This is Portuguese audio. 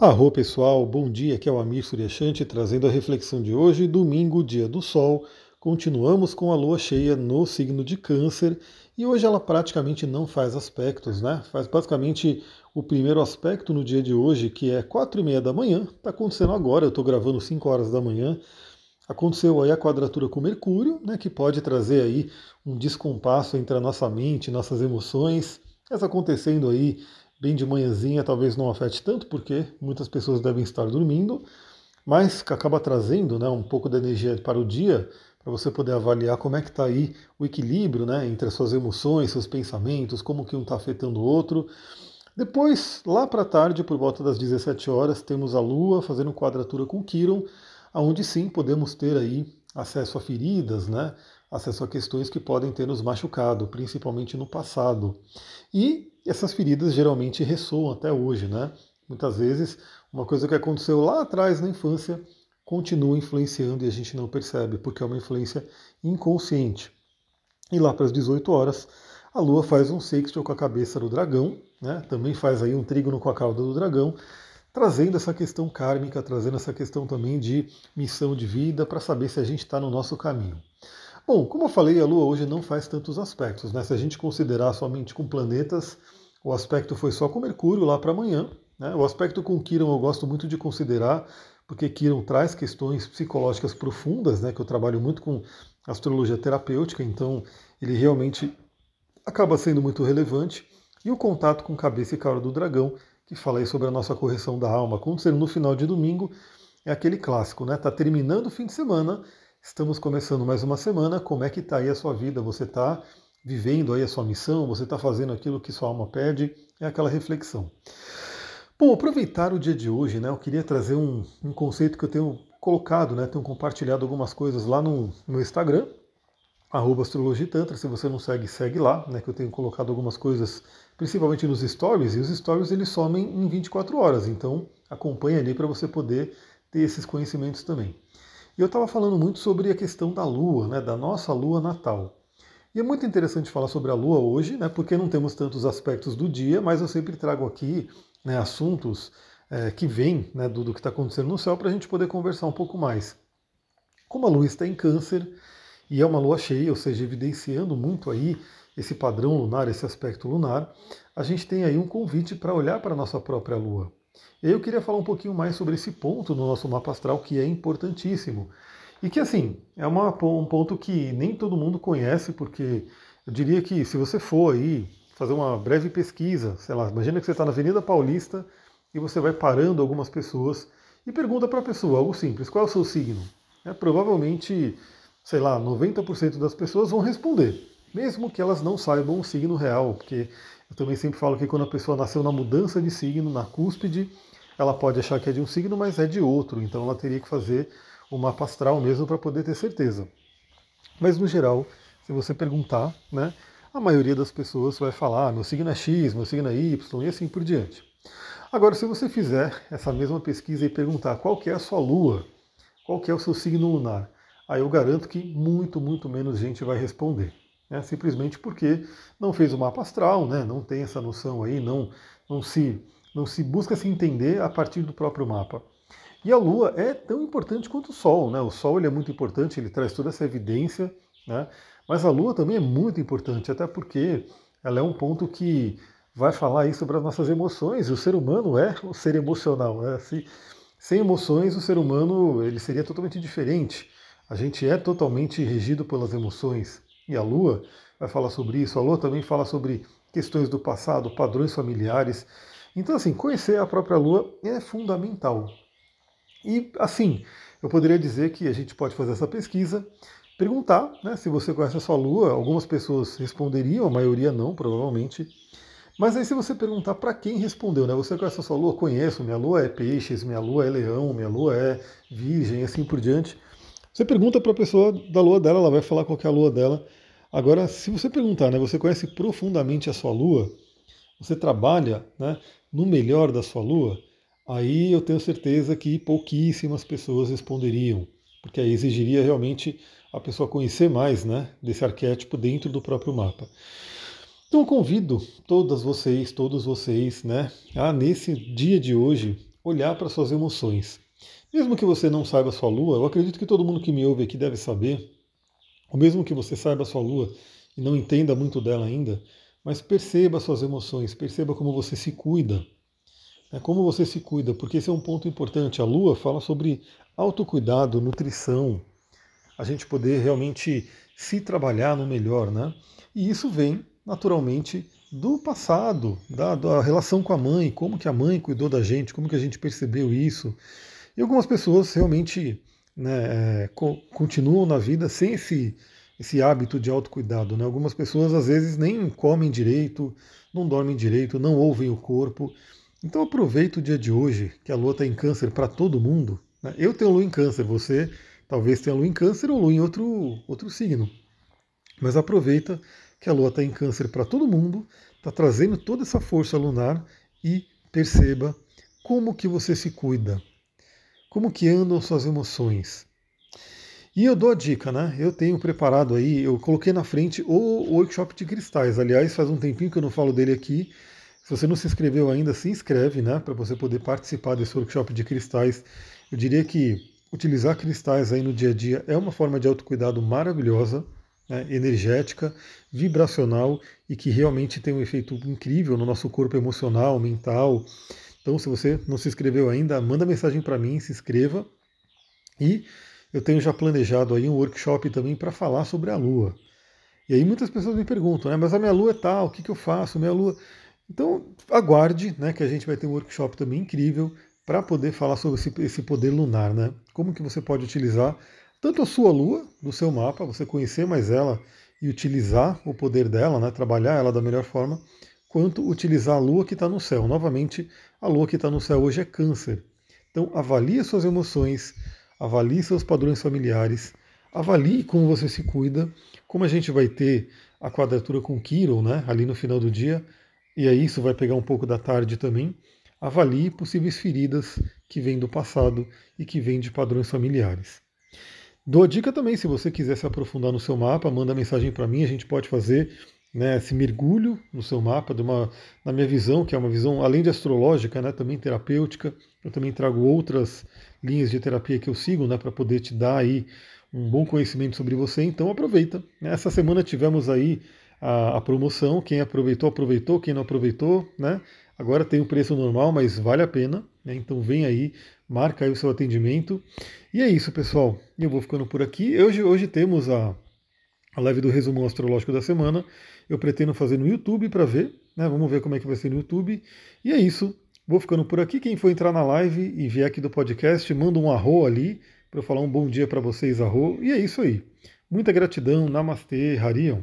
Arro pessoal, bom dia, aqui é o Amir Suryashanti trazendo a reflexão de hoje, domingo, dia do sol. Continuamos com a lua cheia no signo de Câncer e hoje ela praticamente não faz aspectos, né? Faz basicamente o primeiro aspecto no dia de hoje, que é quatro e meia da manhã, está acontecendo agora, eu estou gravando 5 horas da manhã. Aconteceu aí a quadratura com Mercúrio, né, que pode trazer aí um descompasso entre a nossa mente, nossas emoções. Essa acontecendo aí bem de manhãzinha talvez não afete tanto, porque muitas pessoas devem estar dormindo, mas que acaba trazendo né, um pouco da energia para o dia, para você poder avaliar como é que está aí o equilíbrio né, entre as suas emoções, seus pensamentos, como que um está afetando o outro. Depois, lá para tarde, por volta das 17 horas, temos a Lua fazendo quadratura com Quiron, aonde sim podemos ter aí acesso a feridas, né? Acesso a questões que podem ter nos machucado, principalmente no passado. E essas feridas geralmente ressoam até hoje, né? Muitas vezes, uma coisa que aconteceu lá atrás na infância continua influenciando e a gente não percebe, porque é uma influência inconsciente. E lá para as 18 horas, a Lua faz um sextil com a cabeça do dragão, né? também faz aí um trígono com a cauda do dragão, trazendo essa questão kármica, trazendo essa questão também de missão de vida, para saber se a gente está no nosso caminho. Bom, como eu falei, a Lua hoje não faz tantos aspectos. Né? Se a gente considerar somente com planetas, o aspecto foi só com Mercúrio lá para amanhã. Né? O aspecto com Quiron eu gosto muito de considerar, porque Quiron traz questões psicológicas profundas, né? que eu trabalho muito com astrologia terapêutica, então ele realmente acaba sendo muito relevante. E o contato com cabeça e cara do dragão, que fala aí sobre a nossa correção da alma, acontecendo no final de domingo, é aquele clássico, né? Tá terminando o fim de semana Estamos começando mais uma semana. Como é que está aí a sua vida? Você está vivendo aí a sua missão? Você está fazendo aquilo que sua alma pede? É aquela reflexão. Bom, aproveitar o dia de hoje, né? Eu queria trazer um, um conceito que eu tenho colocado, né? Tenho compartilhado algumas coisas lá no, no Instagram, arroba astrologitantra. Se você não segue, segue lá, né? Que eu tenho colocado algumas coisas, principalmente nos stories, e os stories eles somem em 24 horas. Então acompanhe ali para você poder ter esses conhecimentos também. E eu estava falando muito sobre a questão da Lua, né, da nossa Lua natal. E é muito interessante falar sobre a Lua hoje, né, porque não temos tantos aspectos do dia, mas eu sempre trago aqui né, assuntos é, que vêm né, do, do que está acontecendo no céu para a gente poder conversar um pouco mais. Como a Lua está em câncer e é uma lua cheia, ou seja, evidenciando muito aí esse padrão lunar, esse aspecto lunar, a gente tem aí um convite para olhar para a nossa própria Lua. Eu queria falar um pouquinho mais sobre esse ponto no nosso mapa astral que é importantíssimo. E que assim, é uma, um ponto que nem todo mundo conhece, porque eu diria que se você for aí fazer uma breve pesquisa, sei lá, imagina que você está na Avenida Paulista e você vai parando algumas pessoas e pergunta para a pessoa algo simples, qual é o seu signo? É, provavelmente, sei lá, 90% das pessoas vão responder, mesmo que elas não saibam o signo real, porque eu também sempre falo que quando a pessoa nasceu na mudança de signo, na cúspide, ela pode achar que é de um signo, mas é de outro. Então ela teria que fazer o mapa astral mesmo para poder ter certeza. Mas no geral, se você perguntar, né, a maioria das pessoas vai falar: ah, meu signo é X, meu signo é Y e assim por diante. Agora, se você fizer essa mesma pesquisa e perguntar qual que é a sua lua, qual que é o seu signo lunar, aí eu garanto que muito, muito menos gente vai responder né, simplesmente porque não fez o mapa astral, né, não tem essa noção aí, não, não, se, não se busca se entender a partir do próprio mapa. E a Lua é tão importante quanto o Sol, né? O Sol ele é muito importante, ele traz toda essa evidência, né? Mas a Lua também é muito importante, até porque ela é um ponto que vai falar aí sobre as nossas emoções. E o ser humano é um ser emocional, né? Se, sem emoções, o ser humano ele seria totalmente diferente. A gente é totalmente regido pelas emoções e a Lua vai falar sobre isso. A Lua também fala sobre questões do passado, padrões familiares. Então, assim, conhecer a própria Lua é fundamental. E, assim, eu poderia dizer que a gente pode fazer essa pesquisa, perguntar né, se você conhece a sua Lua. Algumas pessoas responderiam, a maioria não, provavelmente. Mas aí, se você perguntar para quem respondeu, né? Você conhece a sua Lua? Conheço, minha Lua é Peixes, minha Lua é Leão, minha Lua é Virgem, assim por diante. Você pergunta para a pessoa da Lua dela, ela vai falar qual é a Lua dela. Agora, se você perguntar, né, você conhece profundamente a sua lua, você trabalha né, no melhor da sua lua, aí eu tenho certeza que pouquíssimas pessoas responderiam, porque aí exigiria realmente a pessoa conhecer mais né, desse arquétipo dentro do próprio mapa. Então eu convido todas vocês, todos vocês, né, a nesse dia de hoje olhar para suas emoções. Mesmo que você não saiba a sua lua, eu acredito que todo mundo que me ouve aqui deve saber, ou mesmo que você saiba a sua lua e não entenda muito dela ainda, mas perceba suas emoções, perceba como você se cuida. É como você se cuida, porque esse é um ponto importante. A lua fala sobre autocuidado, nutrição, a gente poder realmente se trabalhar no melhor, né? E isso vem naturalmente do passado, da, da, relação com a mãe, como que a mãe cuidou da gente, como que a gente percebeu isso. E algumas pessoas realmente né, é, co continuam na vida sem esse, esse hábito de autocuidado. Né? Algumas pessoas às vezes nem comem direito, não dormem direito, não ouvem o corpo. Então aproveita o dia de hoje, que a lua está em câncer para todo mundo. Né? Eu tenho lua em câncer, você talvez tenha lua em câncer ou lua em outro, outro signo. Mas aproveita que a Lua está em câncer para todo mundo, está trazendo toda essa força lunar e perceba como que você se cuida, como que andam suas emoções. E eu dou a dica, né? Eu tenho preparado aí, eu coloquei na frente o workshop de cristais. Aliás, faz um tempinho que eu não falo dele aqui. Se você não se inscreveu ainda, se inscreve, né? Para você poder participar desse workshop de cristais. Eu diria que utilizar cristais aí no dia a dia é uma forma de autocuidado maravilhosa né, energética, vibracional e que realmente tem um efeito incrível no nosso corpo emocional, mental. Então, se você não se inscreveu ainda, manda mensagem para mim, se inscreva. E eu tenho já planejado aí um workshop também para falar sobre a Lua. E aí muitas pessoas me perguntam, né, mas a minha Lua é tal, o que, que eu faço? Minha Lua. Então, aguarde, né, que a gente vai ter um workshop também incrível para poder falar sobre esse, esse poder lunar, né? Como que você pode utilizar tanto a sua lua no seu mapa, você conhecer mais ela e utilizar o poder dela, né, trabalhar ela da melhor forma, quanto utilizar a lua que está no céu. Novamente, a lua que está no céu hoje é câncer. Então, avalie suas emoções, avalie seus padrões familiares, avalie como você se cuida, como a gente vai ter a quadratura com Quirón, né, ali no final do dia, e aí isso vai pegar um pouco da tarde também. Avalie possíveis feridas que vêm do passado e que vêm de padrões familiares. Dou a dica também, se você quiser se aprofundar no seu mapa, manda mensagem para mim, a gente pode fazer né, esse mergulho no seu mapa, de uma, na minha visão, que é uma visão além de astrológica, né, também terapêutica. Eu também trago outras linhas de terapia que eu sigo né, para poder te dar aí um bom conhecimento sobre você. Então aproveita. Essa semana tivemos aí a, a promoção. Quem aproveitou, aproveitou. Quem não aproveitou, né? Agora tem o preço normal, mas vale a pena. Né? Então vem aí, marca aí o seu atendimento. E é isso, pessoal. Eu vou ficando por aqui. Hoje, hoje temos a, a live do resumo astrológico da semana. Eu pretendo fazer no YouTube para ver. Né? Vamos ver como é que vai ser no YouTube. E é isso. Vou ficando por aqui. Quem for entrar na live e vier aqui do podcast, manda um arro ali para eu falar um bom dia para vocês, arro. E é isso aí. Muita gratidão. Namastê, Harion.